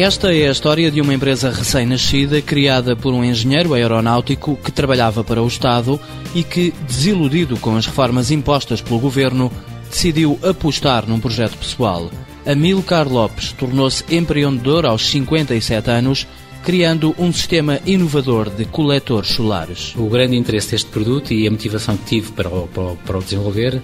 Esta é a história de uma empresa recém-nascida, criada por um engenheiro aeronáutico que trabalhava para o Estado e que, desiludido com as reformas impostas pelo governo, decidiu apostar num projeto pessoal. Amilcar Lopes tornou-se empreendedor aos 57 anos, criando um sistema inovador de coletores solares. O grande interesse deste produto e a motivação que tive para o, para o, para o desenvolver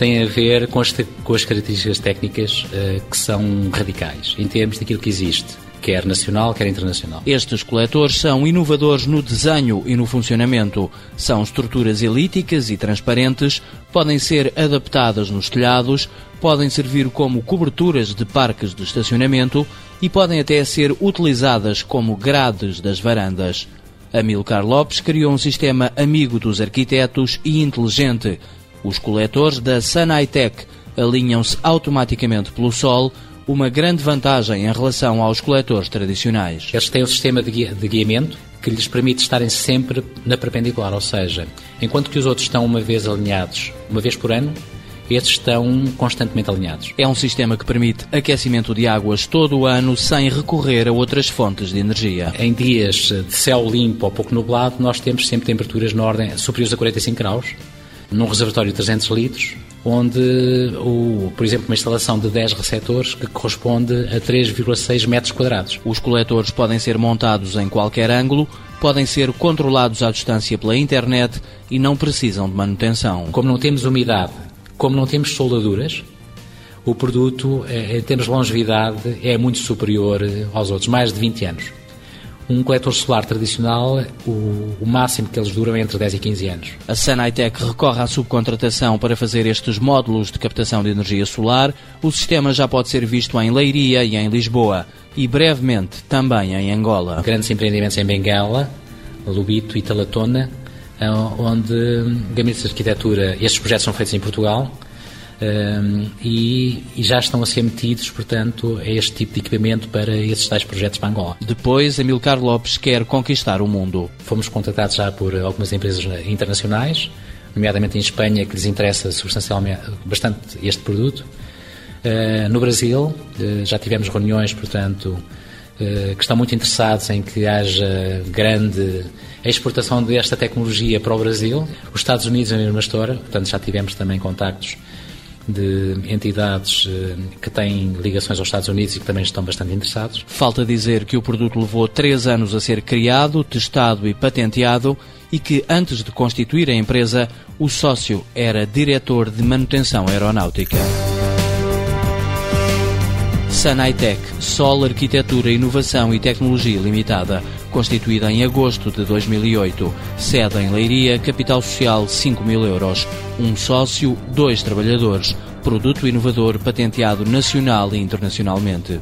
tem a ver com as, com as características técnicas uh, que são radicais, em termos daquilo que existe, quer nacional, quer internacional. Estes coletores são inovadores no desenho e no funcionamento. São estruturas elípticas e transparentes, podem ser adaptadas nos telhados, podem servir como coberturas de parques de estacionamento e podem até ser utilizadas como grades das varandas. Amilcar Lopes criou um sistema amigo dos arquitetos e inteligente os coletores da Sanaitec alinham-se automaticamente pelo Sol, uma grande vantagem em relação aos coletores tradicionais. Eles têm um sistema de, guia, de guiamento que lhes permite estarem sempre na perpendicular, ou seja, enquanto que os outros estão uma vez alinhados, uma vez por ano, estes estão constantemente alinhados. É um sistema que permite aquecimento de águas todo o ano sem recorrer a outras fontes de energia. Em dias de céu limpo ou pouco nublado, nós temos sempre temperaturas na ordem superiores a 45 graus, num reservatório de 300 litros, onde, o, por exemplo, uma instalação de 10 receptores que corresponde a 3,6 metros quadrados. Os coletores podem ser montados em qualquer ângulo, podem ser controlados à distância pela internet e não precisam de manutenção. Como não temos umidade, como não temos soldaduras, o produto, eh, em termos de longevidade, é muito superior aos outros, mais de 20 anos. Um coletor solar tradicional, o, o, máximo que eles duram é entre 10 e 15 anos. A Sanaitec recorre à subcontratação para fazer estes módulos de captação de energia solar. O sistema já pode ser visto em Leiria e em Lisboa e brevemente também em Angola. Grandes empreendimentos em Benguela, Lubito e Talatona, eh, onde gabinetes de arquitetura, estes projetos são feitos em Portugal, e, e, já estão a ser metidos, portanto, a este tipo de equipamento para esses tais projetos para Angola. Depois, Amilcar Lopes quer conquistar o mundo. Fomos contactados já por algumas empresas internacionais, nomeadamente em Espanha, que lhes interessa substancialmente bastante este produto. Uh, no Brasil, uh, já tivemos reuniões, portanto, uh, que estão muito interessados em que haja grande exportação desta tecnologia para o Brasil. Os Estados Unidos é a mesma história, portanto, já tivemos também contactos de entidades eh, que têm ligações aos Estados Unidos e que também estão bastante interessados. Falta dizer que o produto levou três anos a ser criado, testado e patenteado e que antes de constituir a empresa, o sócio era diretor de manutenção aeronáutica. Sanaitec, Sol Arquitetura, Inovação e Tecnologia Limitada, constituída em agosto de 2008. Sede em Leiria, capital social 5 mil euros. Um sócio, dois trabalhadores. Produto inovador patenteado nacional e internacionalmente.